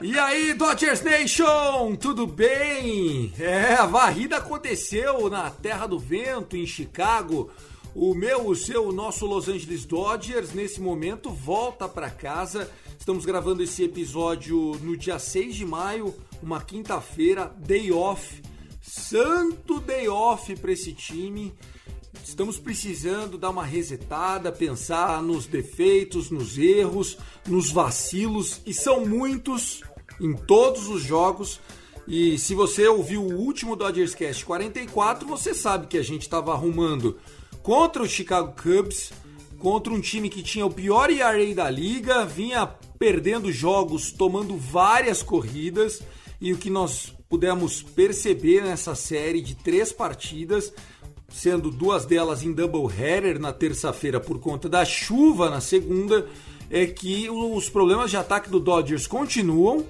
E aí, Dodgers Nation, tudo bem? É, a varrida aconteceu na Terra do Vento, em Chicago. O meu, o seu, o nosso Los Angeles Dodgers, nesse momento, volta para casa. Estamos gravando esse episódio no dia 6 de maio, uma quinta-feira, day off. Santo day off para esse time. Estamos precisando dar uma resetada, pensar nos defeitos, nos erros, nos vacilos, e são muitos em todos os jogos. E se você ouviu o último Dodgers Cast 44, você sabe que a gente estava arrumando contra o Chicago Cubs, contra um time que tinha o pior ERA da liga, vinha perdendo jogos, tomando várias corridas, e o que nós pudemos perceber nessa série de três partidas sendo duas delas em doubleheader na terça-feira por conta da chuva na segunda, é que os problemas de ataque do Dodgers continuam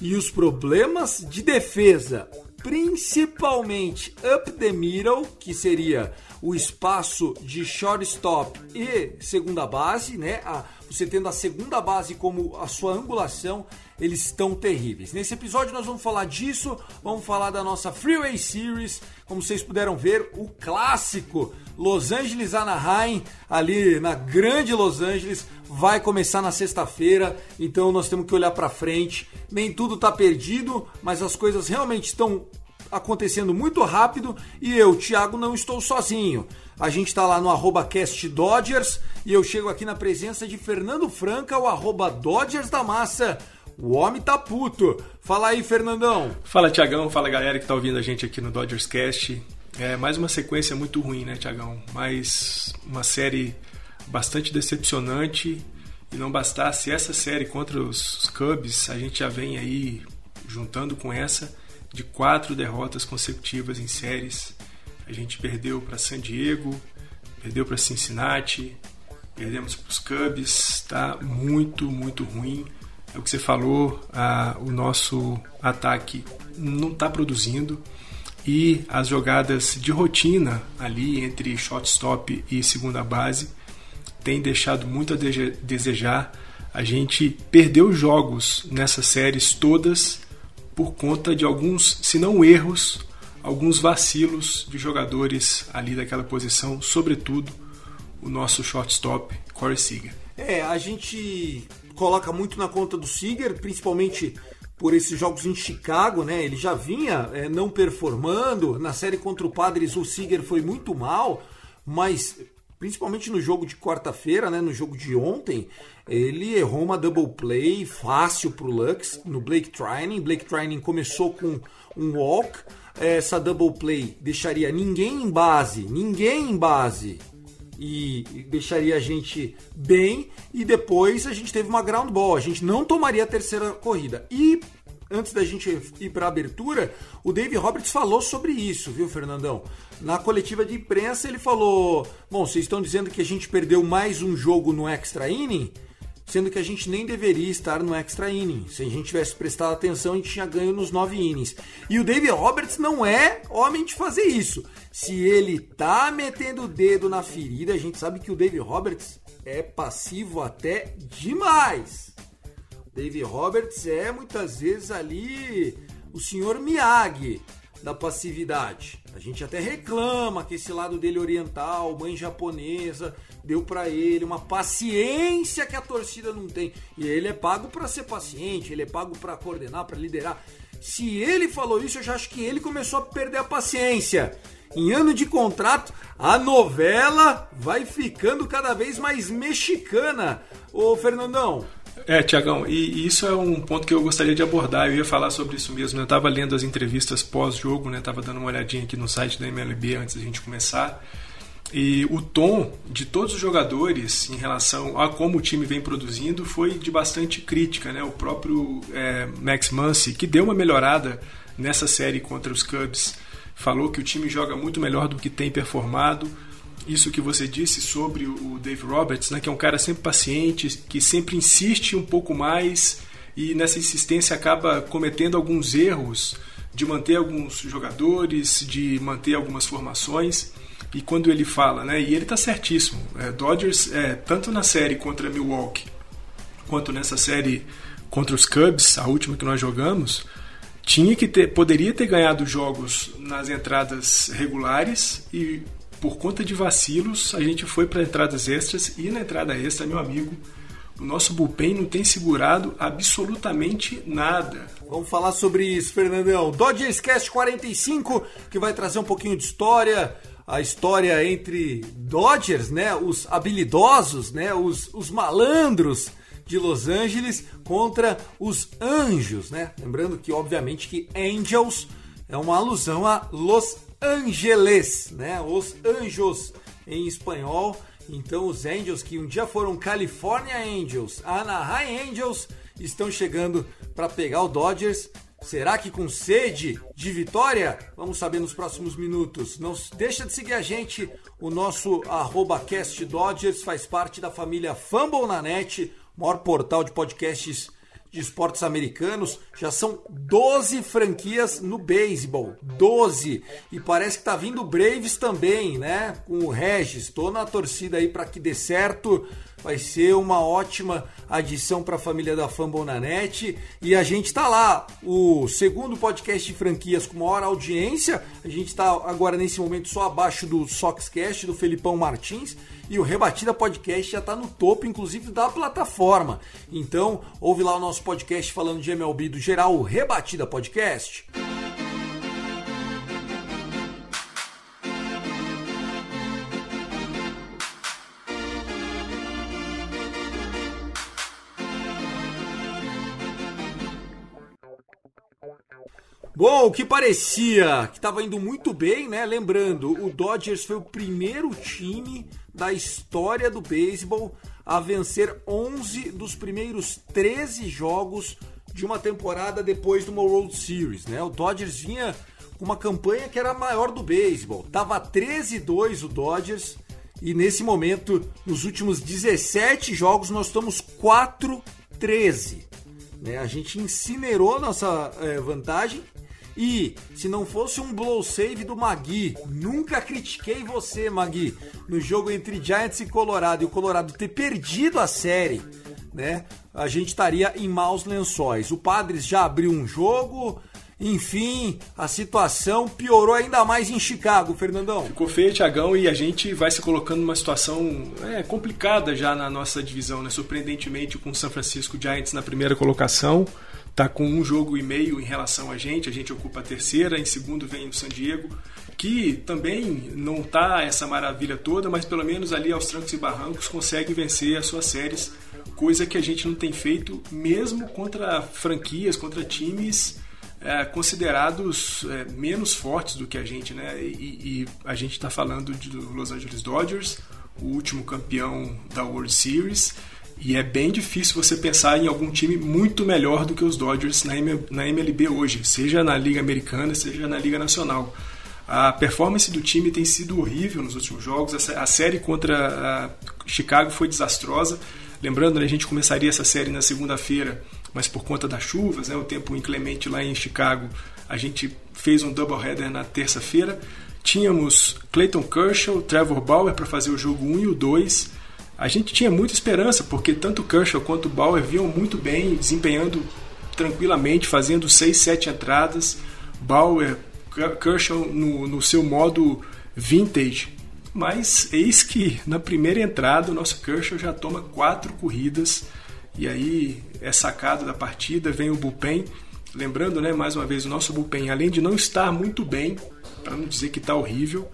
e os problemas de defesa, principalmente up the middle, que seria o espaço de shortstop e segunda base, né? A, você tendo a segunda base como a sua angulação, eles estão terríveis. Nesse episódio nós vamos falar disso, vamos falar da nossa Freeway Series, como vocês puderam ver, o clássico Los Angeles Anaheim, ali na grande Los Angeles, vai começar na sexta-feira, então nós temos que olhar para frente. Nem tudo tá perdido, mas as coisas realmente estão acontecendo muito rápido e eu, Thiago, não estou sozinho. A gente está lá no arroba Cast Dodgers e eu chego aqui na presença de Fernando Franca, o arroba Dodgers da Massa. O homem tá puto. Fala aí, Fernandão. Fala, Tiagão. Fala, galera que tá ouvindo a gente aqui no Dodgers Cast. É mais uma sequência muito ruim, né, Tiagão? Mais uma série bastante decepcionante. E não bastasse essa série contra os Cubs, a gente já vem aí juntando com essa de quatro derrotas consecutivas em séries. A gente perdeu para San Diego, perdeu para Cincinnati, perdemos para os Cubs. Tá muito, muito ruim. É o que você falou, a, o nosso ataque não está produzindo e as jogadas de rotina ali entre shortstop e segunda base tem deixado muito a desejar. A gente perdeu jogos nessas séries todas por conta de alguns, se não erros, alguns vacilos de jogadores ali daquela posição, sobretudo o nosso shortstop Corey Seager. É, a gente coloca muito na conta do Seager, principalmente por esses jogos em Chicago, né? Ele já vinha é, não performando. Na série contra o Padres, o Seager foi muito mal, mas principalmente no jogo de quarta-feira, né? No jogo de ontem, ele errou uma double play fácil pro Lux no Blake Trining. Blake Trining começou com um walk. Essa double play deixaria ninguém em base, ninguém em base e deixaria a gente bem e depois a gente teve uma ground ball, a gente não tomaria a terceira corrida. E antes da gente ir para a abertura, o Dave Roberts falou sobre isso, viu, Fernandão? Na coletiva de imprensa ele falou: "Bom, vocês estão dizendo que a gente perdeu mais um jogo no extra inning?" Sendo que a gente nem deveria estar no extra inning. Se a gente tivesse prestado atenção, a gente tinha ganho nos nove innings. E o David Roberts não é homem de fazer isso. Se ele tá metendo o dedo na ferida, a gente sabe que o David Roberts é passivo até demais. Dave Roberts é muitas vezes ali o senhor Miyagi da passividade. A gente até reclama que esse lado dele oriental, mãe japonesa, deu para ele uma paciência que a torcida não tem. E ele é pago para ser paciente, ele é pago para coordenar, para liderar. Se ele falou isso, eu já acho que ele começou a perder a paciência. Em ano de contrato, a novela vai ficando cada vez mais mexicana. Ô Fernandão, é, Tiagão, e, isso é um ponto que eu gostaria de abordar. Eu ia falar sobre isso mesmo. Eu estava lendo as entrevistas pós-jogo, né? Estava dando uma olhadinha aqui no site da MLB antes da gente começar. E o tom de todos os jogadores em relação a como o time vem produzindo foi de bastante crítica, né? O próprio é, Max Muncy, que deu uma melhorada nessa série contra os Cubs, falou que o time joga muito melhor do que tem performado isso que você disse sobre o Dave Roberts, né, que é um cara sempre paciente, que sempre insiste um pouco mais e nessa insistência acaba cometendo alguns erros de manter alguns jogadores, de manter algumas formações. E quando ele fala, né, e ele está certíssimo, é, Dodgers, é, tanto na série contra Milwaukee quanto nessa série contra os Cubs, a última que nós jogamos, tinha que ter, poderia ter ganhado jogos nas entradas regulares e por conta de vacilos, a gente foi para entradas extras e na entrada extra, meu amigo, o nosso bullpen não tem segurado absolutamente nada. Vamos falar sobre isso, Fernandão. Dodgers Cast 45, que vai trazer um pouquinho de história, a história entre Dodgers, né, os habilidosos, né, os, os malandros de Los Angeles contra os Anjos, né? Lembrando que obviamente que Angels é uma alusão a Los Angeles, né? Os Anjos em espanhol. Então os Angels que um dia foram California Angels, Anaheim Angels, estão chegando para pegar o Dodgers. Será que com sede de vitória? Vamos saber nos próximos minutos. Não deixa de seguir a gente. O nosso arroba cast Dodgers faz parte da família Fumble na net, maior portal de podcasts de esportes americanos, já são 12 franquias no beisebol. 12. E parece que tá vindo Braves também, né? Com o Regis. Tô na torcida aí para que dê certo. Vai ser uma ótima adição para a família da Fambonanet. E a gente tá lá, o segundo podcast de franquias com maior audiência. A gente tá agora nesse momento só abaixo do Soxcast, do Felipão Martins. E o Rebatida Podcast já está no topo, inclusive, da plataforma. Então, ouve lá o nosso podcast falando de MLB do geral, o Rebatida Podcast. Bom, o que parecia que estava indo muito bem, né? Lembrando, o Dodgers foi o primeiro time da história do beisebol a vencer 11 dos primeiros 13 jogos de uma temporada depois de uma World Series, né? O Dodgers vinha com uma campanha que era a maior do beisebol. Tava 13-2 o Dodgers e nesse momento, nos últimos 17 jogos, nós estamos 4-13. Né? A gente incinerou nossa é, vantagem e se não fosse um blow save do Magui, nunca critiquei você, Magui, no jogo entre Giants e Colorado, e o Colorado ter perdido a série, né? A gente estaria em maus lençóis. O Padres já abriu um jogo, enfim, a situação piorou ainda mais em Chicago, Fernandão. Ficou feio, Tiagão, e a gente vai se colocando numa situação é, complicada já na nossa divisão, né? Surpreendentemente, com o San Francisco Giants na primeira colocação está com um jogo e meio em relação a gente, a gente ocupa a terceira, em segundo vem o San Diego, que também não está essa maravilha toda, mas pelo menos ali aos trancos e barrancos consegue vencer as suas séries, coisa que a gente não tem feito mesmo contra franquias, contra times é, considerados é, menos fortes do que a gente, né? E, e a gente está falando de Los Angeles Dodgers, o último campeão da World Series e é bem difícil você pensar em algum time muito melhor do que os Dodgers na, MLB hoje, seja na Liga Americana, seja na Liga Nacional. A performance do time tem sido horrível nos últimos jogos. A série contra Chicago foi desastrosa. Lembrando, né, a gente começaria essa série na segunda-feira, mas por conta das chuvas, né, o tempo inclemente lá em Chicago, a gente fez um doubleheader na terça-feira. Tínhamos Clayton Kershaw, Trevor Bauer para fazer o jogo 1 e o 2 a gente tinha muita esperança, porque tanto Kershaw quanto Bauer vinham muito bem, desempenhando tranquilamente, fazendo 6, 7 entradas. Bauer, Kershaw no, no seu modo vintage. Mas eis que na primeira entrada o nosso Kershaw já toma quatro corridas e aí é sacado da partida, vem o bullpen. Lembrando, né, mais uma vez, o nosso bullpen, além de não estar muito bem, para não dizer que está horrível,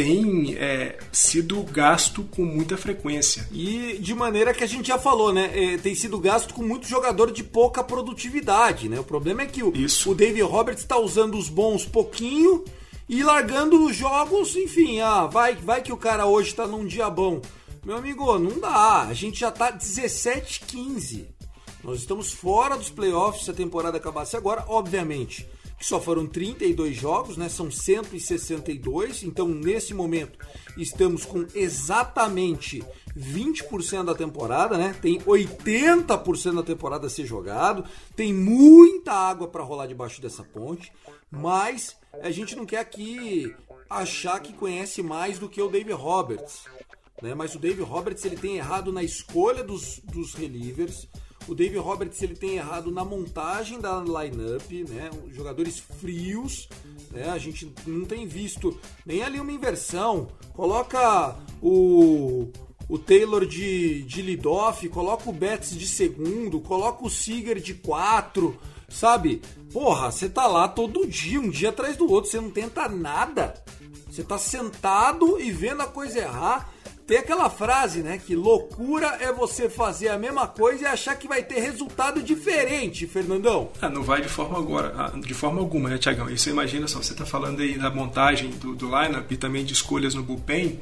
tem é, sido gasto com muita frequência. E de maneira que a gente já falou, né? É, tem sido gasto com muito jogador de pouca produtividade, né? O problema é que o, Isso. o David Roberts está usando os bons pouquinho e largando os jogos, enfim, ah, vai, vai que o cara hoje tá num dia bom. Meu amigo, não dá. A gente já tá 17-15. Nós estamos fora dos playoffs se a temporada acabasse agora, obviamente que só foram 32 jogos, né? São 162, então nesse momento estamos com exatamente 20% da temporada, né? Tem 80% da temporada a ser jogado, tem muita água para rolar debaixo dessa ponte, mas a gente não quer aqui achar que conhece mais do que o David Roberts, né? Mas o David Roberts ele tem errado na escolha dos, dos relievers. O Dave Roberts ele tem errado na montagem da lineup, né? Jogadores frios, né? A gente não tem visto nem ali uma inversão. Coloca o o Taylor de, de lead-off, coloca o Betts de segundo, coloca o Seager de quatro, sabe? Porra, você tá lá todo dia, um dia atrás do outro, você não tenta nada. Você tá sentado e vendo a coisa errar. Tem aquela frase, né? Que loucura é você fazer a mesma coisa e achar que vai ter resultado diferente, Fernandão. Ah, não vai de forma agora, ah, de forma alguma, né, Tiagão? E você imagina só, você está falando aí da montagem do, do lineup e também de escolhas no bullpen.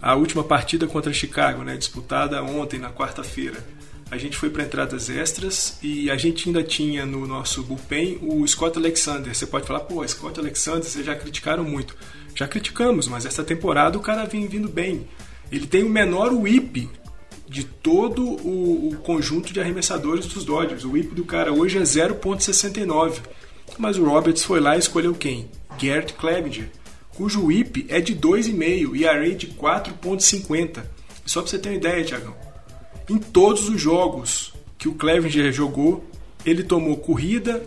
A última partida contra Chicago, né, disputada ontem, na quarta-feira. A gente foi para entradas extras e a gente ainda tinha no nosso bullpen o Scott Alexander. Você pode falar, pô, Scott Alexander, vocês já criticaram muito. Já criticamos, mas essa temporada o cara vem vindo bem. Ele tem o menor whip de todo o, o, conjunto de arremessadores dos Dodgers. O whip do cara hoje é 0.69. Mas o Roberts foi lá e escolheu quem? Gert Clevenger, cujo whip é de 2,5 e a rate de 4.50. Só para você ter uma ideia, Tiagão. Em todos os jogos que o Clevenger jogou, ele tomou corrida,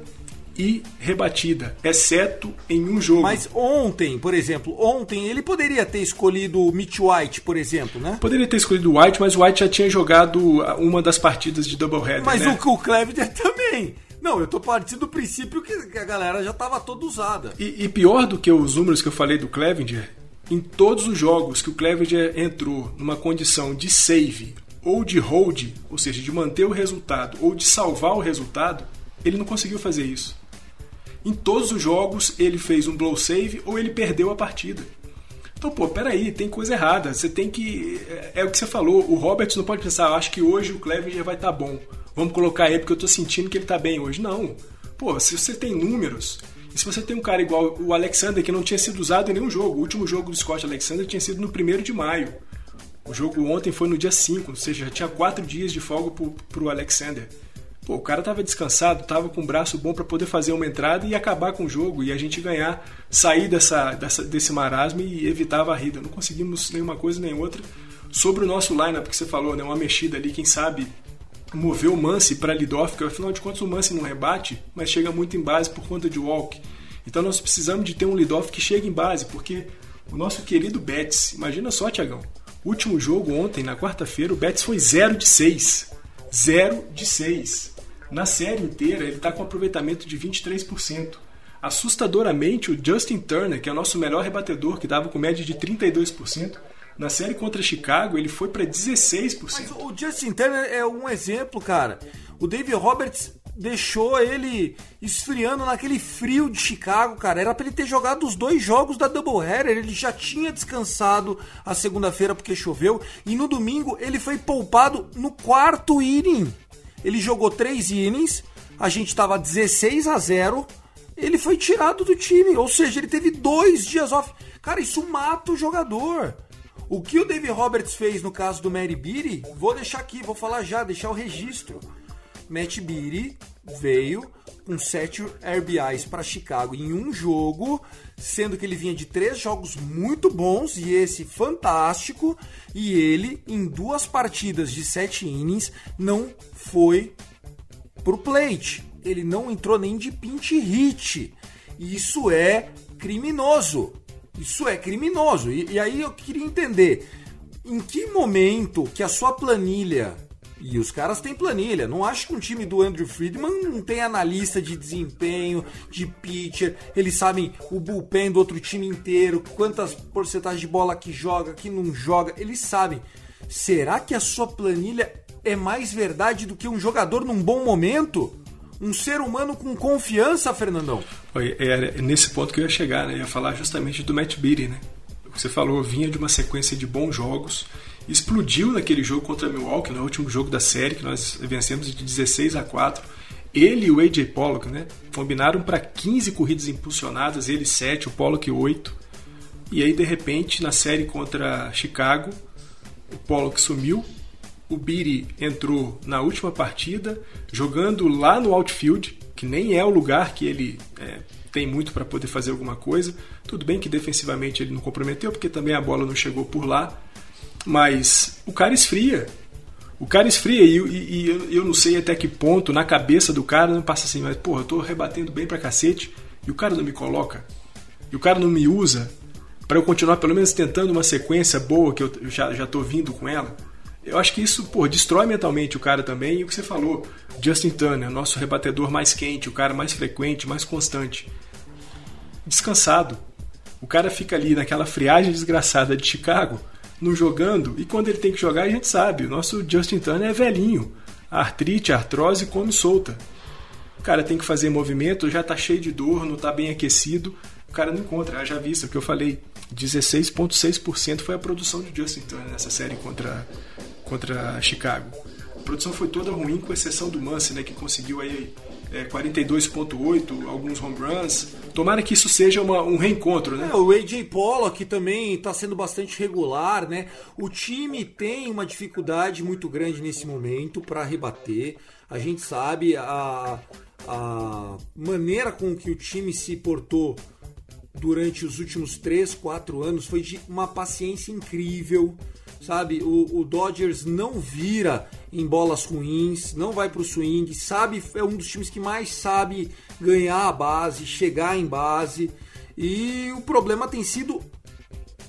e rebatida, exceto em um jogo. Mas ontem, por exemplo, ontem ele poderia ter escolhido o Mitch White, por exemplo, né? Poderia ter escolhido o White, mas o White já tinha jogado uma das partidas de doubleheader, Mas né? o, o Clevenger também. Não, eu tô partindo do princípio que a galera já tava toda usada. E, e pior do que os números que eu falei do Clevenger, em todos os jogos que o Clevenger entrou numa condição de save ou de hold, ou seja, de manter o resultado ou de salvar o resultado, ele não conseguiu fazer isso. Em todos os jogos ele fez um blow save ou ele perdeu a partida. Então, pô, peraí, tem coisa errada. Você tem que. É, é o que você falou. O Roberts não pode pensar, ah, acho que hoje o Clevenger vai estar tá bom. Vamos colocar ele porque eu tô sentindo que ele tá bem hoje. Não. Pô, se você tem números, e se você tem um cara igual o Alexander, que não tinha sido usado em nenhum jogo, o último jogo do Scott Alexander tinha sido no 1 de maio. O jogo ontem foi no dia 5, ou seja, já tinha 4 dias de folga pro, pro Alexander. Pô, o cara tava descansado, tava com o braço bom para poder fazer uma entrada e acabar com o jogo e a gente ganhar, sair dessa, dessa, desse marasmo e evitar a varrida. Não conseguimos nenhuma coisa nem outra. Sobre o nosso lineup que você falou, né, uma mexida ali, quem sabe mover o Mance para leadoff, que afinal de contas o Mance não rebate, mas chega muito em base por conta de walk. Então nós precisamos de ter um leadoff que chegue em base, porque o nosso querido Betts, imagina só, Tiagão, último jogo ontem, na quarta-feira, o Betts foi 0 de 6. 0 de 6. Na série inteira, ele está com aproveitamento de 23%. Assustadoramente, o Justin Turner, que é o nosso melhor rebatedor, que dava com média de 32%, na série contra Chicago, ele foi para 16%. Mas o Justin Turner é um exemplo, cara. O David Roberts deixou ele esfriando naquele frio de Chicago, cara. Era para ele ter jogado os dois jogos da Doubleheader. Ele já tinha descansado a segunda-feira porque choveu. E no domingo ele foi poupado no quarto inning. Ele jogou três innings, a gente estava 16 a 0, ele foi tirado do time, ou seja, ele teve dois dias off. Cara, isso mata o jogador. O que o David Roberts fez no caso do Mary Beatty, vou deixar aqui, vou falar já, deixar o registro. Matt Beatty veio com 7 RBIs para Chicago em um jogo, sendo que ele vinha de três jogos muito bons e esse fantástico, e ele, em duas partidas de 7 innings, não foi pro plate. Ele não entrou nem de pinch hit. Isso é criminoso. Isso é criminoso. E, e aí eu queria entender em que momento que a sua planilha e os caras têm planilha. Não acho que um time do Andrew Friedman não tem analista de desempenho, de pitcher. Eles sabem o bullpen do outro time inteiro, quantas porcentagens de bola que joga, que não joga. Eles sabem. Será que a sua planilha é mais verdade do que um jogador num bom momento? Um ser humano com confiança, Fernandão? É nesse ponto que eu ia chegar, né? Eu ia falar justamente do Matt Beatty, né? Você falou, vinha de uma sequência de bons jogos explodiu naquele jogo contra Milwaukee, no último jogo da série, que nós vencemos de 16 a 4. Ele e o AJ Pollock né, combinaram para 15 corridas impulsionadas, ele 7, o Pollock 8. E aí, de repente, na série contra Chicago, o Pollock sumiu, o Beatty entrou na última partida, jogando lá no outfield, que nem é o lugar que ele é, tem muito para poder fazer alguma coisa. Tudo bem que defensivamente ele não comprometeu, porque também a bola não chegou por lá, mas o cara esfria. O cara esfria e, e, e, eu não sei até que ponto na cabeça do cara não passa assim, mas porra, eu tô rebatendo bem pra cacete e o cara não me coloca. E o cara não me usa para eu continuar pelo menos tentando uma sequência boa que eu já, já tô vindo com ela. Eu acho que isso, pô, destrói mentalmente o cara também. E o que você falou, Justin Turner, nosso rebatedor mais quente, o cara mais frequente, mais constante. Descansado. O cara fica ali naquela friagem desgraçada de Chicago não jogando, e quando ele tem que jogar, a gente sabe, o nosso Justin Turner é velhinho. Artrite, artrose come solta. O cara tem que fazer movimento, já tá cheio de dor, não tá bem aquecido, o cara não encontra. Já visto o que eu falei, 16,6% foi a produção de Justin Turner nessa série contra, contra Chicago. A produção foi toda ruim, com exceção do Muncy, né, que conseguiu aí é, 42.8, alguns home runs. Tomara que isso seja uma, um reencontro, né? É, o AJ Pollock também está sendo bastante regular, né? O time tem uma dificuldade muito grande nesse momento para rebater. A gente sabe a, a maneira com que o time se portou durante os últimos 3, 4 anos foi de uma paciência incrível sabe? O, o, Dodgers não vira em bolas ruins, não vai para o swing, sabe? É um dos times que mais sabe ganhar a base, chegar em base. E o problema tem sido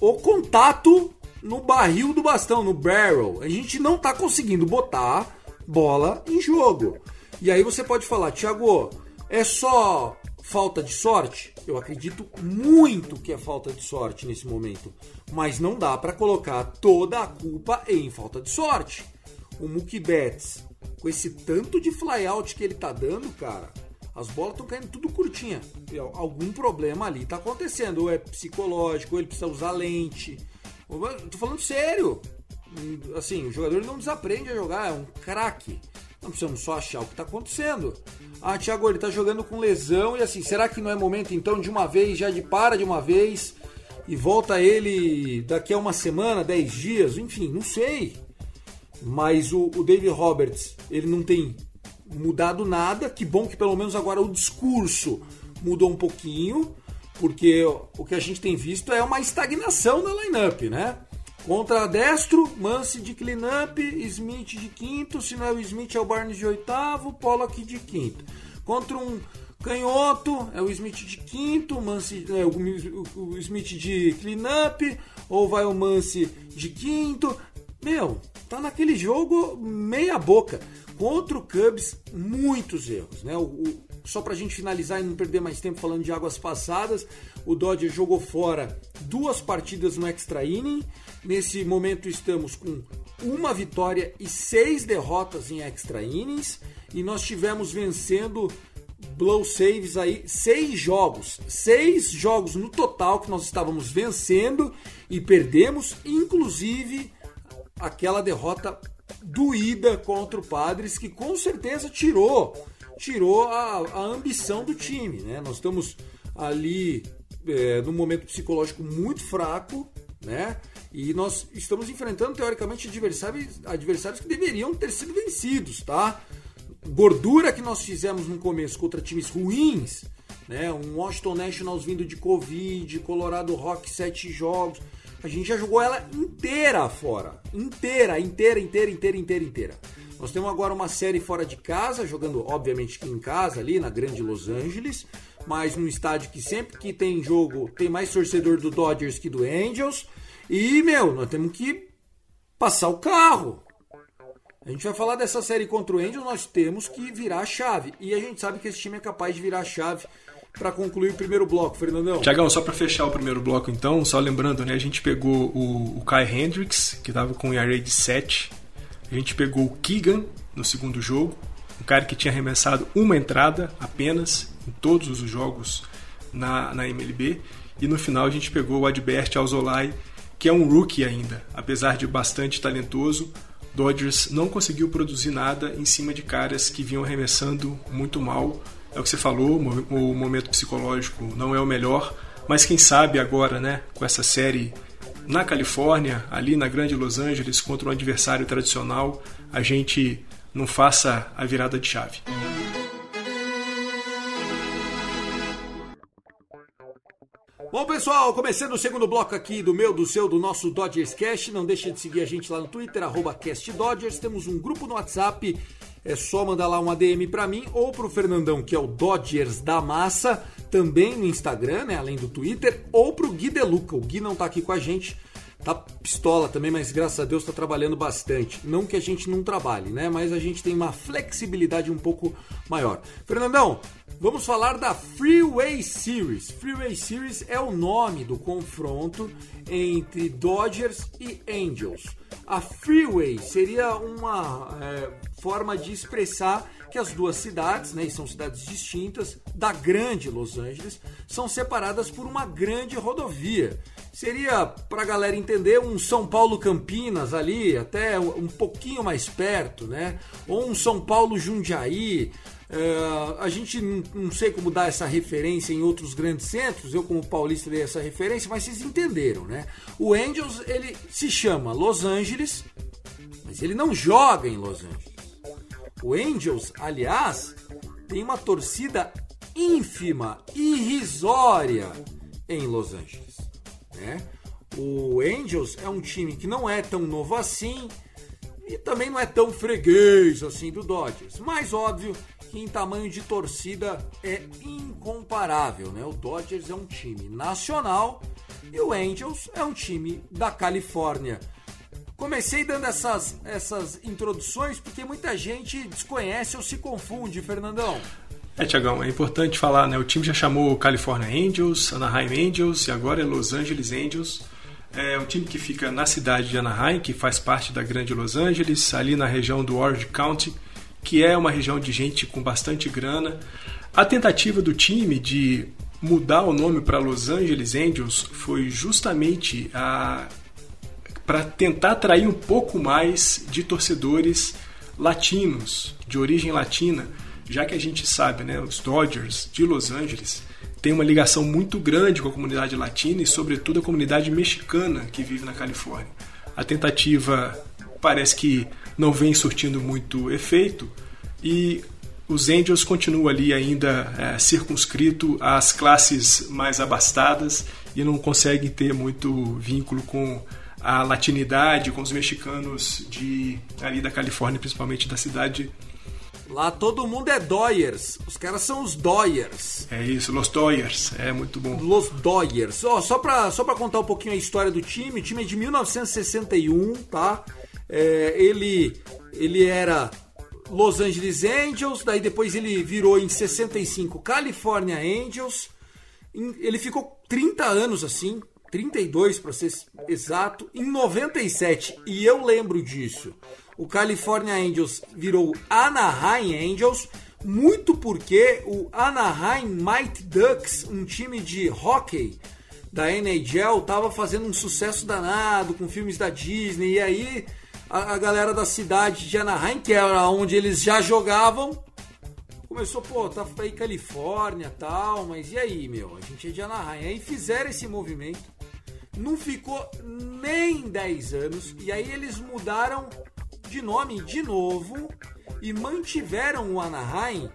o contato no barril do bastão, no barrel. A gente não está conseguindo botar bola em jogo. E aí você pode falar, Thiago, é só falta de sorte? Eu acredito muito que é falta de sorte nesse momento, mas não dá para colocar toda a culpa em falta de sorte. O Mookie Betts, com esse tanto de flyout que ele tá dando, cara, as bolas estão caindo tudo curtinha. Algum problema ali tá acontecendo, ou é psicológico, ou ele precisa usar lente. Tô falando sério. Assim, o jogador não desaprende a jogar, é um craque. Não precisamos só achar o que está acontecendo. Ah, Thiago, ele está jogando com lesão e assim, será que não é momento então de uma vez, já de para de uma vez e volta ele daqui a uma semana, dez dias, enfim, não sei. Mas o, o David Roberts, ele não tem mudado nada. Que bom que pelo menos agora o discurso mudou um pouquinho, porque o que a gente tem visto é uma estagnação na lineup, né? Contra destro, Mance de cleanup, Smith de quinto, se não é o Smith é o Barnes de oitavo, Pollock de quinto. Contra um canhoto, é o Smith de quinto, Mance, é, o, o, Smith de cleanup, ou vai o Mance de quinto. Meu, tá naquele jogo meia boca. Contra o Cubs, muitos erros, né? O, o, só pra gente finalizar e não perder mais tempo falando de águas passadas, o Dodger jogou fora duas partidas no extra inning. Nesse momento estamos com uma vitória e seis derrotas em extra innings e nós tivemos vencendo blow saves aí seis jogos, seis jogos no total que nós estávamos vencendo e perdemos, inclusive aquela derrota doída contra o Padres que com certeza tirou tirou a, a ambição do time, né? Nós estamos ali é, num momento psicológico muito fraco, né? E nós estamos enfrentando, teoricamente, adversários, adversários que deveriam ter sido vencidos, tá? Gordura que nós fizemos no começo contra times ruins, né? Um Washington Nationals vindo de Covid, Colorado Rock sete jogos. A gente já jogou ela inteira fora. Inteira, inteira, inteira, inteira, inteira, inteira. Nós temos agora uma série fora de casa, jogando, obviamente, aqui em casa, ali na grande Los Angeles, mas num estádio que sempre que tem jogo tem mais torcedor do Dodgers que do Angels. E, meu, nós temos que passar o carro. A gente vai falar dessa série contra o Angels, nós temos que virar a chave. E a gente sabe que esse time é capaz de virar a chave para concluir o primeiro bloco, Fernandão. Tiagão, só para fechar o primeiro bloco então, só lembrando, né, a gente pegou o, o Kai Hendricks, que estava com um ERA de 7. A gente pegou o Keegan no segundo jogo, um cara que tinha arremessado uma entrada apenas em todos os jogos na, na MLB. E no final a gente pegou o Adbert Alzolay, que é um rookie ainda, apesar de bastante talentoso. Dodgers não conseguiu produzir nada em cima de caras que vinham arremessando muito mal é o que você falou, o momento psicológico não é o melhor, mas quem sabe agora, né, com essa série na Califórnia, ali na Grande Los Angeles, contra um adversário tradicional, a gente não faça a virada de chave. Pessoal, começando o segundo bloco aqui do meu, do seu, do nosso Dodgers Cast. Não deixe de seguir a gente lá no Twitter, arroba CastDodgers. Temos um grupo no WhatsApp é só mandar lá uma DM para mim ou pro Fernandão, que é o Dodgers da Massa, também no Instagram, né, além do Twitter, ou pro Gui Deluca. O Gui não tá aqui com a gente, tá pistola também, mas graças a Deus tá trabalhando bastante. Não que a gente não trabalhe, né, mas a gente tem uma flexibilidade um pouco maior. Fernandão, Vamos falar da Freeway Series. Freeway Series é o nome do confronto entre Dodgers e Angels. A Freeway seria uma é, forma de expressar que as duas cidades, né, e são cidades distintas, da grande Los Angeles, são separadas por uma grande rodovia. Seria, para a galera entender, um São Paulo Campinas ali, até um pouquinho mais perto, né? Ou um São Paulo Jundiaí, Uh, a gente não, não, sei como dar essa referência em outros grandes centros, eu como paulista dei essa referência, mas vocês entenderam, né? O Angels, ele se chama Los Angeles, mas ele não joga em Los Angeles. O Angels, aliás, tem uma torcida ínfima, irrisória em Los Angeles, né? O Angels é um time que não é tão novo assim, e também não é tão freguês assim do Dodgers. Mas óbvio que em tamanho de torcida é incomparável, né? O Dodgers é um time nacional e o Angels é um time da Califórnia. Comecei dando essas, essas introduções porque muita gente desconhece ou se confunde, Fernandão. É, Tiagão, é importante falar, né? O time já chamou California Angels, Anaheim Angels e agora é Los Angeles Angels. É um time que fica na cidade de Anaheim, que faz parte da grande Los Angeles, ali na região do Orange County que é uma região de gente com bastante grana. A tentativa do time de mudar o nome para Los Angeles Angels foi justamente para tentar atrair um pouco mais de torcedores latinos, de origem latina, já que a gente sabe, né, os Dodgers de Los Angeles têm uma ligação muito grande com a comunidade latina e, sobretudo, a comunidade mexicana que vive na Califórnia. A tentativa parece que não vem surtindo muito efeito e os Angels continuam ali ainda é, circunscrito às classes mais abastadas e não conseguem ter muito vínculo com a latinidade, com os mexicanos de ali da Califórnia, principalmente da cidade. Lá todo mundo é Doyers. Os caras são os Doyers. É isso, Los Doyers. É muito bom. Los Doyers. Ó, só pra, só pra contar um pouquinho a história do time. O time é de 1961, tá? É, ele, ele era Los Angeles Angels, daí depois ele virou em 65 California Angels. Ele ficou 30 anos assim, 32 para ser exato, em 97, e eu lembro disso. O California Angels virou Anaheim Angels, muito porque o Anaheim Mighty Ducks, um time de hockey da NHL, estava fazendo um sucesso danado com filmes da Disney, e aí a, a galera da cidade de Anaheim, que era onde eles já jogavam, começou, pô, tá aí Califórnia tal, mas e aí, meu? A gente é de Anaheim. Aí fizeram esse movimento, não ficou nem 10 anos, e aí eles mudaram de nome de novo e mantiveram o Anaheim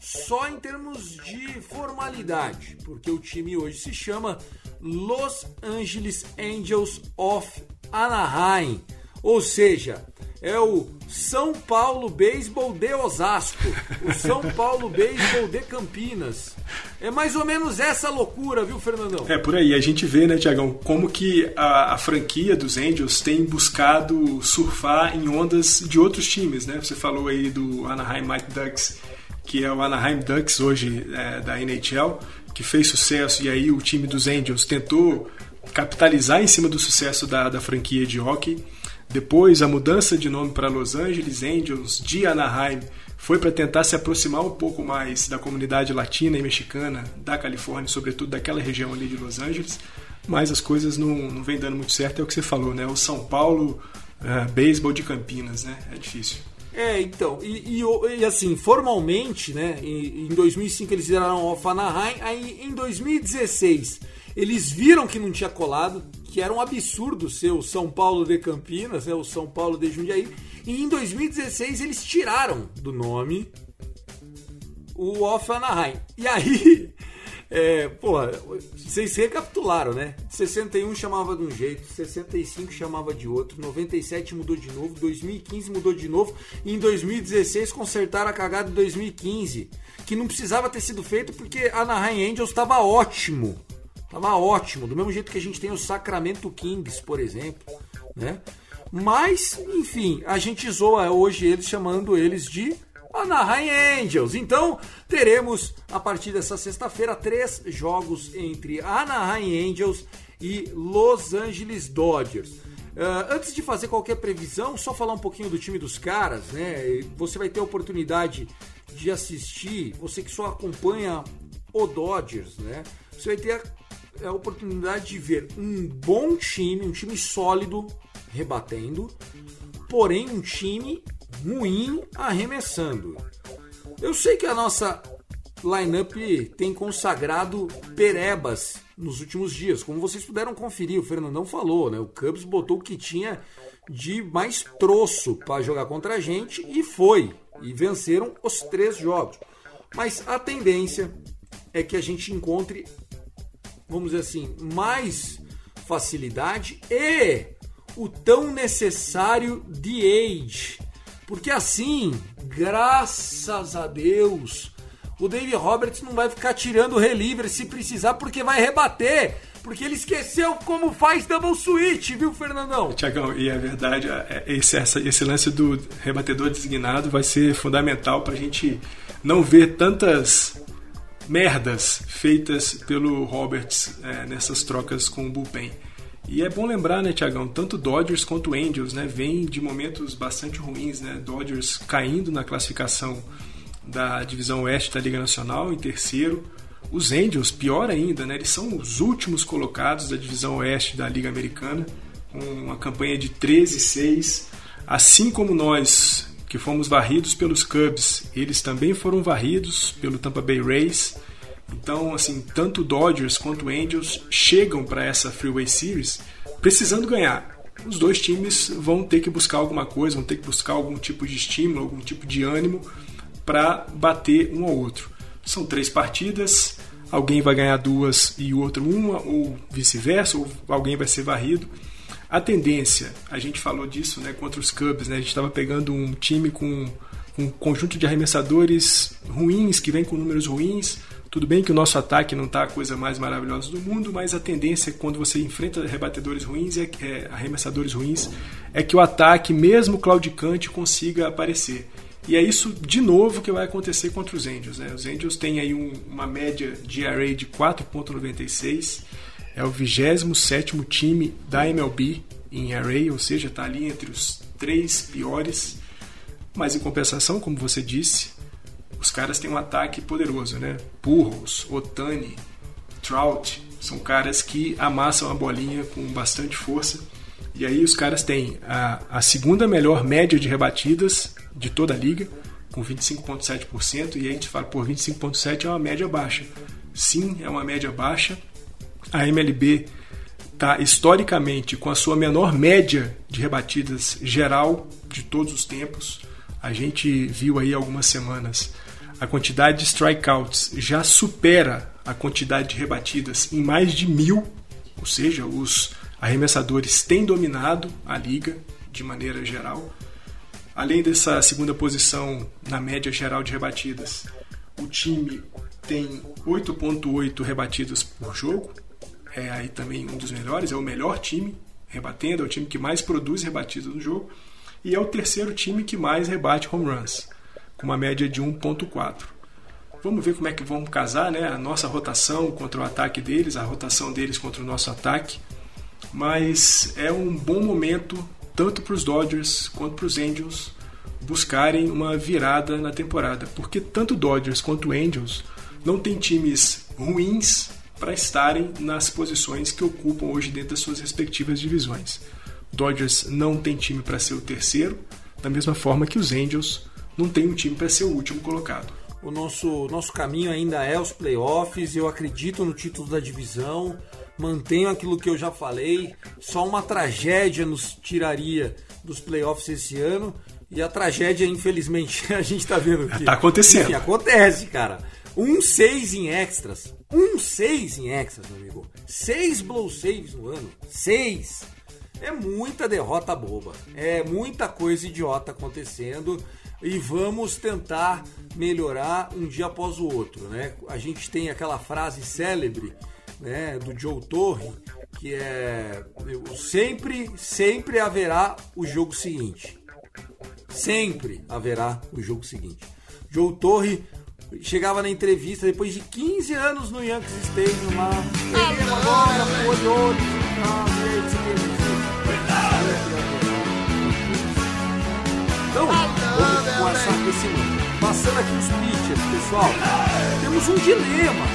só em termos de formalidade, porque o time hoje se chama Los Angeles Angels of Anaheim, ou seja, é o São Paulo Beisebol de Osasco, o São Paulo Beisebol de Campinas. É mais ou menos essa loucura, viu, Fernandão? É, por aí. A gente vê, né, Tiagão, como que a, a, franquia dos Angels tem buscado surfar em ondas de outros times, né? Você falou aí do Anaheim Mighty Ducks, que é o Anaheim Ducks hoje é, da NHL, que fez sucesso e aí o time dos Angels tentou capitalizar em cima do sucesso da, da franquia de hockey. Depois, a mudança de nome para Los Angeles Angels de Anaheim foi para tentar se aproximar um pouco mais da comunidade latina e mexicana da Califórnia, sobretudo daquela região ali de Los Angeles, mas as coisas não, não vêm dando muito certo, é o que você falou, né? O São Paulo, uh, beisebol de Campinas, né? É difícil. É, então, e, e, e, assim, formalmente, né, em, em 2005 eles viraram off Anaheim, aí em 2016 eles viram que não tinha colado, que era um absurdo ser o São Paulo de Campinas, né, o São Paulo de Jundiaí. E em 2016 eles tiraram do nome o Off Anaheim. E aí, é, porra, vocês recapitularam, né? 61 chamava de um jeito, 65 chamava de outro, 97 mudou de novo, 2015 mudou de novo, e em 2016 consertaram a cagada de 2015, que não precisava ter sido feito porque Anaheim Angels estava ótimo. Tava ótimo, do mesmo jeito que a gente tem o Sacramento Kings, por exemplo, né? Mas, enfim, a gente zoa hoje eles chamando eles de Anaheim Angels. Então, teremos a partir dessa sexta-feira três jogos entre Anaheim Angels e Los Angeles Dodgers. Uh, antes de fazer qualquer previsão, só falar um pouquinho do time dos caras, né? Você vai ter a oportunidade de assistir, você que só acompanha o Dodgers, né? Você vai ter a a oportunidade de ver um bom time, um time sólido rebatendo, porém um time ruim arremessando. Eu sei que a nossa lineup tem consagrado perebas nos últimos dias, como vocês puderam conferir, o Fernandão falou, né? O Cubs botou o que tinha de mais troço para jogar contra a gente e foi, e venceram os três jogos. Mas a tendência é que a gente encontre vamos dizer assim, mais facilidade e o tão necessário de age. Porque assim, graças a Deus, o Dave Roberts não vai ficar tirando o reliever se precisar, porque vai rebater. Porque ele esqueceu como faz double switch, viu, Fernandão? Tiagão, e é verdade, é, esse, essa, esse lance do rebatedor designado vai ser fundamental para a gente não ver tantas merdas feitas pelo Roberts é, nessas trocas com o bullpen. E é bom lembrar, né, Tiagão, tanto Dodgers quanto Angels, né, vêm de momentos bastante ruins, né, Dodgers caindo na classificação da divisão oeste da Liga Nacional em terceiro, os Angels, pior ainda, né, eles são os últimos colocados da divisão oeste da Liga Americana, com uma campanha de 13-6, assim como nós, que fomos varridos pelos Cubs. Eles também foram varridos pelo Tampa Bay Rays. Então, assim, tanto Dodgers quanto Angels chegam para essa Freeway Series precisando ganhar. Os dois times vão ter que buscar alguma coisa, vão ter que buscar algum tipo de estímulo, algum tipo de ânimo para bater um ao outro. São três partidas, alguém vai ganhar duas e o outro uma, ou vice-versa, ou alguém vai ser varrido a tendência, a gente falou disso né, contra os Cubs, né, a gente estava pegando um time com, um conjunto de arremessadores ruins, que vem com números ruins. Tudo bem que o nosso ataque não está a coisa mais maravilhosa do mundo, mas a tendência quando você enfrenta rebatedores ruins, é, é, arremessadores ruins, é que o ataque, mesmo claudicante, consiga aparecer. E é isso de novo que vai acontecer contra os Angels. Né? Os Angels têm aí um, uma média de array de 4.96 é o 27 time da MLB em array, ou seja, está ali entre os três piores. Mas em compensação, como você disse, os caras têm um ataque poderoso, né? Purros, Otani, Trout, são caras que amassam a bolinha com bastante força. E aí os caras têm a, a segunda melhor média de rebatidas de toda a liga, com 25,7%. E a gente fala, por 25,7% é uma média baixa. Sim, é uma média baixa, a MLB está historicamente com a sua menor média de rebatidas geral de todos os tempos. a gente viu aí algumas semanas, a quantidade de strikeouts já supera a quantidade de rebatidas em mais de mil, ou seja, os arremessadores têm dominado a liga de maneira geral. Além dessa segunda posição na média geral de rebatidas, o time tem 8.8 rebatidas por jogo, é aí também um dos melhores, é o melhor time rebatendo, é o time que mais produz rebatidas no jogo e é o terceiro time que mais rebate home runs, com uma média de 1.4. Vamos ver como é que vão casar, né? A nossa rotação contra o ataque deles, a rotação deles contra o nosso ataque. Mas é um bom momento tanto para os Dodgers quanto para os Angels buscarem uma virada na temporada, porque tanto Dodgers quanto Angels não têm times ruins para estarem nas posições que ocupam hoje dentro das suas respectivas divisões. Dodgers não tem time para ser o terceiro, da mesma forma que os Angels não tem um time para ser o último colocado. O nosso, nosso caminho ainda é os playoffs, eu acredito no título da divisão, mantenho aquilo que eu já falei, só uma tragédia nos tiraria dos playoffs esse ano, e a tragédia, infelizmente, a gente tá vendo aqui. Tá acontecendo. Enfim, acontece, cara. Um 6 em extras. Um 6 em extras, meu amigo. 6 blow saves no ano. 6. É muita derrota boba. É muita coisa idiota acontecendo. E vamos tentar melhorar um dia após o outro, né? A gente tem aquela frase célebre, né, do Joe Torre, que é sempre, sempre haverá o jogo seguinte. Sempre haverá o jogo seguinte. Joe Torre chegava na entrevista depois de 15 anos no Yankees Stadium lá. Agora, olhou, então, vamos começar com esse mundo. Passando aqui os pitchers, pessoal. Temos um dilema.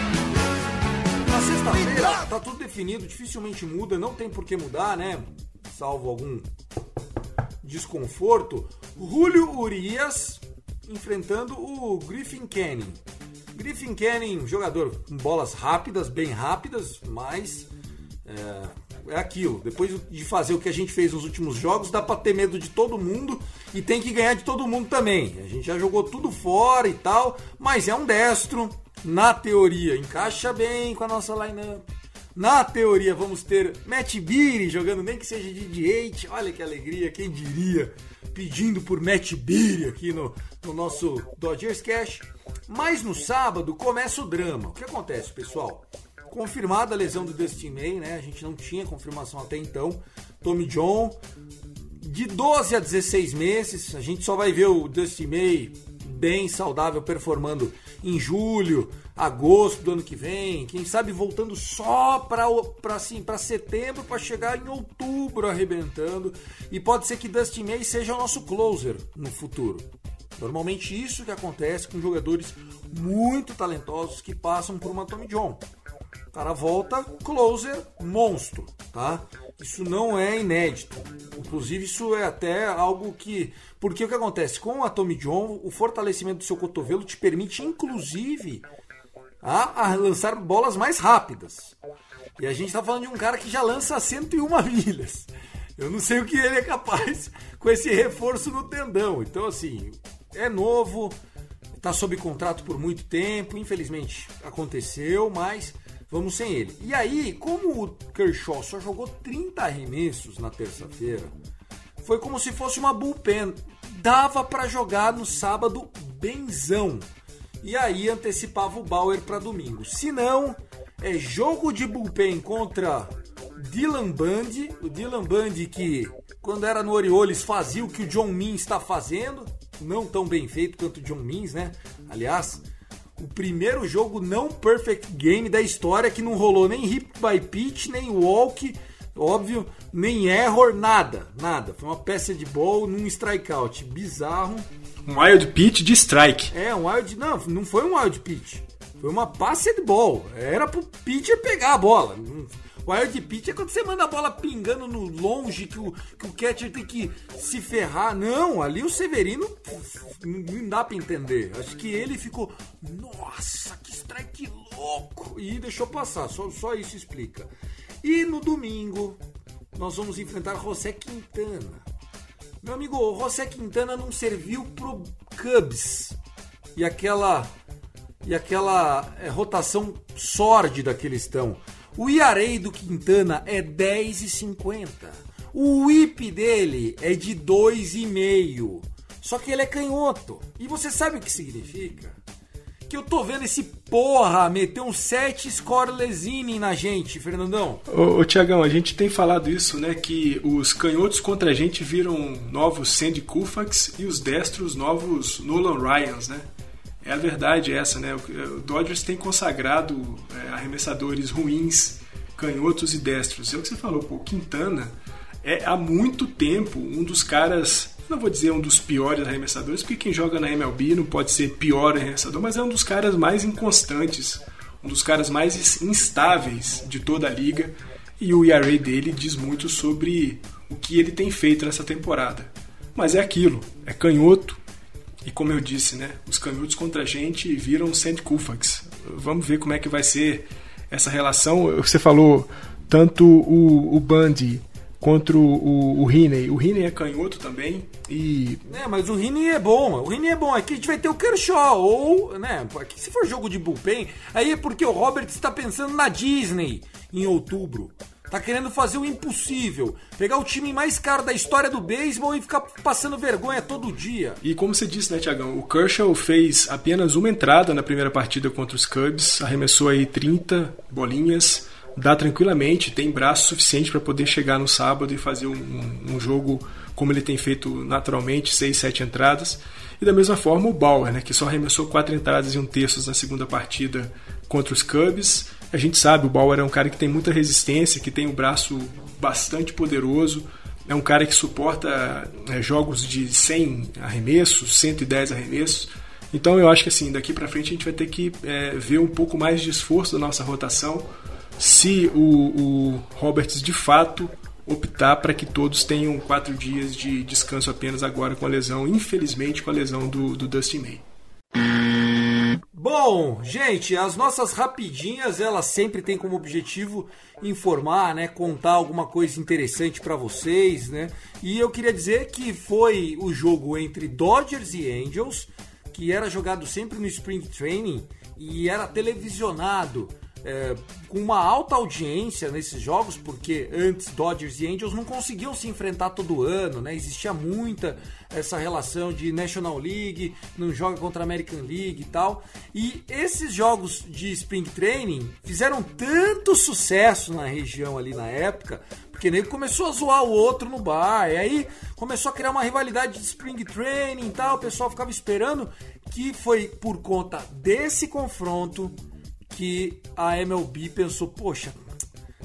Na sexta-feira tá tudo definido, dificilmente muda, não tem por que mudar, né? Salvo algum desconforto. Julio Urias enfrentando o Griffin Canning. Griffin Canning, jogador com bolas rápidas, bem rápidas, mas é, é, aquilo. Depois de fazer o que a gente fez nos últimos jogos, dá para ter medo de todo mundo e tem que ganhar de todo mundo também. A gente já jogou tudo fora e tal, mas é um destro. Na teoria, encaixa bem com a nossa lineup. Na teoria, vamos ter Matt Beery jogando, nem que seja de DH. Olha que alegria, quem diria? Pedindo por Matt Beery aqui no, no nosso Dodgers Cash. Mas no sábado começa o drama. O que acontece, pessoal? Confirmada a lesão do Dustin May, né? A gente não tinha confirmação até então. Tommy John, de 12 a 16 meses. A gente só vai ver o Dustin May bem saudável performando em julho, agosto do ano que vem, quem sabe voltando só para assim, para setembro para chegar em outubro arrebentando e pode ser que Dustin May seja o nosso closer no futuro. Normalmente isso que acontece com jogadores muito talentosos que passam por uma Tommy John. O cara volta closer monstro, tá? Isso não é inédito. Inclusive isso é até algo que porque o que acontece com a Tommy John, o fortalecimento do seu cotovelo te permite inclusive a, a lançar bolas mais rápidas. E a gente está falando de um cara que já lança 101 milhas. Eu não sei o que ele é capaz com esse reforço no tendão. Então, assim, é novo, está sob contrato por muito tempo, infelizmente aconteceu, mas vamos sem ele. E aí, como o Kershaw só jogou 30 arremessos na terça-feira, foi como se fosse uma bullpen. Dava para jogar no sábado benzão. E aí antecipava o Bauer para domingo. Se não, é jogo de bullpen contra Dylan Bundy. O Dylan Bundy que quando era no Orioles fazia o que o John Means está fazendo, não tão bem feito quanto o John Means, né? Aliás, o primeiro jogo não perfect game da história que não rolou nem hit by pitch, nem walk, óbvio, nem error, nada, nada. Foi uma peça de ball num strikeout bizarro. Um wild pitch de strike. É, um wild, não, não foi um wild pitch. Foi uma passe de ball. Era pro pitcher pegar a bola. Wild pitch é quando você manda a bola pingando no longe, que o, que o catcher tem que se ferrar. Não, ali o Severino não dá pra entender. Acho que ele ficou, nossa, que strike louco! E deixou passar, só, só isso explica. E no domingo, nós vamos enfrentar José Quintana. Meu amigo, o José Quintana não serviu pro Cubs. E aquela e aquela é, rotação sórdida que eles estão. O IAREI do Quintana é 10,50. O whip dele é de 2,5. Só que ele é canhoto. E você sabe o que significa? Que eu tô vendo esse porra meter um 7 scoreless inning na gente, Fernandão. Ô, ô Tiagão, a gente tem falado isso, né? Que os canhotos contra a gente viram novos Sandy Koufax e os destros novos Nolan Ryans, né? É a verdade essa, né? O Dodgers tem consagrado é, arremessadores ruins, canhotos e destros. É o que você falou, pô, Quintana é há muito tempo um dos caras, não vou dizer um dos piores arremessadores, porque quem joga na MLB não pode ser pior arremessador, mas é um dos caras mais inconstantes, um dos caras mais instáveis de toda a liga. E o ERA dele diz muito sobre o que ele tem feito nessa temporada. Mas é aquilo, é canhoto, e como eu disse, né, os canhotos contra a gente viram Sandy Koufax. Vamos ver como é que vai ser essa relação. Você falou tanto o, o Bundy contra o, o. O Riney é canhoto também e... É, mas o Riney é bom. O Riney é bom. Aqui a gente vai ter o Kershaw ou, né, aqui se for jogo de bullpen, aí é porque o Robert está pensando na Disney em outubro. Tá querendo fazer o impossível. Pegar o time mais caro da história do beisebol e ficar passando vergonha todo dia. E como você disse, né, Tiagão? O Kershaw fez apenas uma entrada na primeira partida contra os Cubs, arremessou aí 30 bolinhas, dá tranquilamente, tem braço suficiente para poder chegar no sábado e fazer um, um, jogo como ele tem feito naturalmente, 6, 7 entradas. E da mesma forma o Bauer, né, que só arremessou 4 entradas e um terço na segunda partida contra os Cubs a gente sabe, o Bauer é um cara que tem muita resistência, que tem um braço bastante poderoso, é um cara que suporta é, jogos de 100 arremessos, 110 arremessos. Então eu acho que assim, daqui para frente a gente vai ter que é, ver um pouco mais de esforço da nossa rotação se o, o Roberts de fato optar para que todos tenham quatro dias de descanso apenas agora com a lesão, infelizmente com a lesão do, do Dustin May. Bom, gente, as nossas rapidinhas, elas sempre têm como objetivo informar, né, contar alguma coisa interessante para vocês, né? E eu queria dizer que foi o jogo entre Dodgers e Angels, que era jogado sempre no Spring Training e era televisionado é, com uma alta audiência nesses jogos, porque antes Dodgers e Angels não conseguiam se enfrentar todo ano, né? Existia muita essa relação de National League, não joga contra American League e tal. E esses jogos de Spring Training fizeram tanto sucesso na região ali na época, porque nem começou a zoar o outro no bar, e aí começou a criar uma rivalidade de Spring Training e tal, o pessoal ficava esperando que foi por conta desse confronto que a MLB pensou, poxa,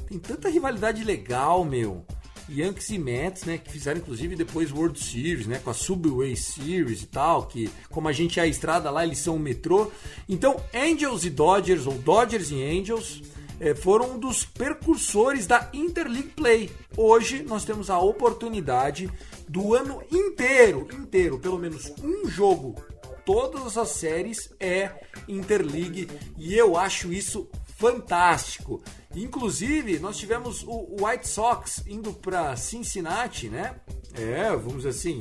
tem tanta rivalidade legal, meu. Yankees e Mets, né, que fizeram inclusive depois World Series, né, com a Subway Series e tal, que como a gente é a estrada lá, eles são o metrô. Então, Angels e Dodgers, ou Dodgers e Angels, é, foram um dos percursores da Interleague Play. Hoje nós temos a oportunidade do ano inteiro, inteiro, pelo menos um jogo todas as séries é Interleague e eu acho isso fantástico. Inclusive, nós tivemos o White Sox indo para Cincinnati, né? É, vamos dizer assim,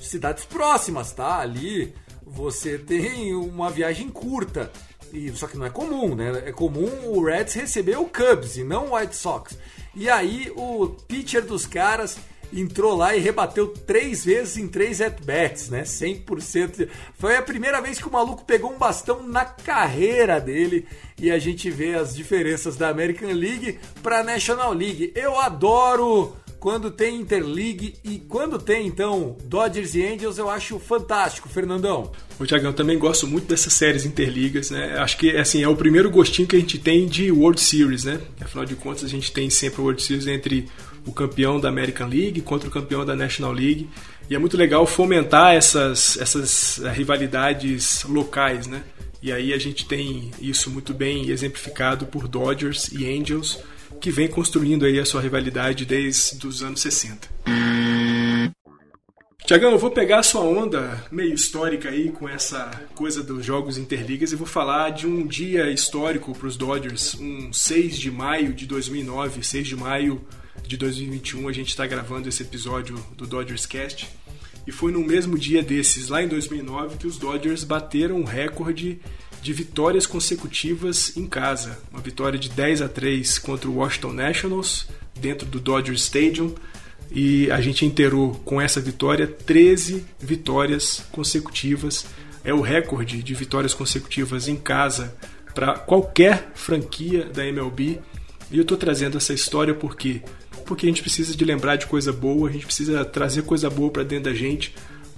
cidades próximas, tá? Ali você tem uma viagem curta. E, só que não é comum, né? É comum o Reds receber o Cubs e não o White Sox. E aí o pitcher dos caras entrou lá e rebateu três vezes em três at-bats, né? 100%. Foi a primeira vez que o maluco pegou um bastão na carreira dele e a gente vê as diferenças da American League para National League. Eu adoro quando tem Interleague e quando tem então Dodgers e Angels, eu acho fantástico, Fernandão. O Thiago, eu também gosto muito dessas séries interligas, né? Acho que assim, é o primeiro gostinho que a gente tem de World Series, né? Afinal de contas, a gente tem sempre World Series entre o campeão da American League contra o campeão da National League. E é muito legal fomentar essas, essas eh, rivalidades locais, né? E aí a gente tem isso muito bem exemplificado por Dodgers e Angels, que vem construindo aí a sua rivalidade desde os anos 60. Tiagão, eu vou pegar a sua onda meio histórica aí com essa coisa dos jogos interligas e vou falar de um dia histórico para os Dodgers, um 6 de maio de 2009, 6 de maio de 2021, a gente está gravando esse episódio do Dodgers Cast. E foi no mesmo dia desses, lá em 2009, que os Dodgers bateram o recorde de vitórias consecutivas em casa. Uma vitória de 10 a 3 contra o Washington Nationals, dentro do Dodger Stadium. E a gente inteirou com essa vitória 13 vitórias consecutivas. É o recorde de vitórias consecutivas em casa para qualquer franquia da MLB. E eu estou trazendo essa história porque porque a gente precisa de lembrar de coisa boa, a gente precisa trazer coisa boa para dentro da gente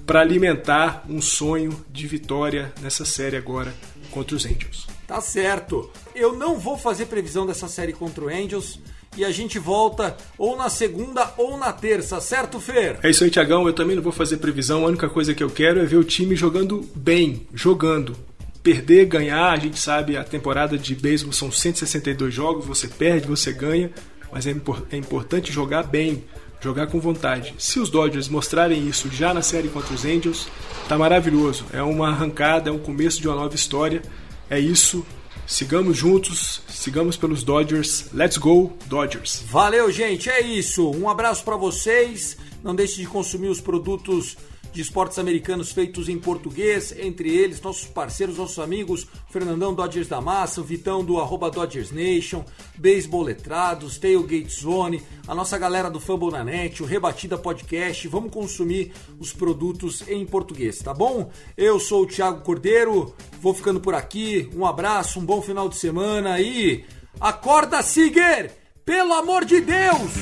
para alimentar um sonho de vitória nessa série agora contra os Angels. Tá certo. Eu não vou fazer previsão dessa série contra o Angels e a gente volta ou na segunda ou na terça, certo, Fer? É isso aí, Tiagão. Eu também não vou fazer previsão. A única coisa que eu quero é ver o time jogando bem, jogando. Perder, ganhar, a gente sabe, a temporada de beisebol são 162 jogos, você perde, você ganha, mas é, é importante jogar bem, jogar com vontade. Se os Dodgers mostrarem isso já na série contra os Angels, tá maravilhoso. É uma arrancada, é um começo de uma nova história. É isso. Sigamos juntos, sigamos pelos Dodgers. Let's go, Dodgers. Valeu, gente. É isso. Um abraço para vocês. Não deixe de consumir os produtos de esportes americanos feitos em português, entre eles nossos parceiros, nossos amigos, Fernandão Dodgers da Massa, Vitão do arroba Dodgers Nation, Beisebol Letrados, Tailgate Zone, a nossa galera do Fumble na Net, o Rebatida Podcast, vamos consumir os produtos em português, tá bom? Eu sou o Thiago Cordeiro, vou ficando por aqui, um abraço, um bom final de semana e acorda, Siger! Pelo amor de Deus!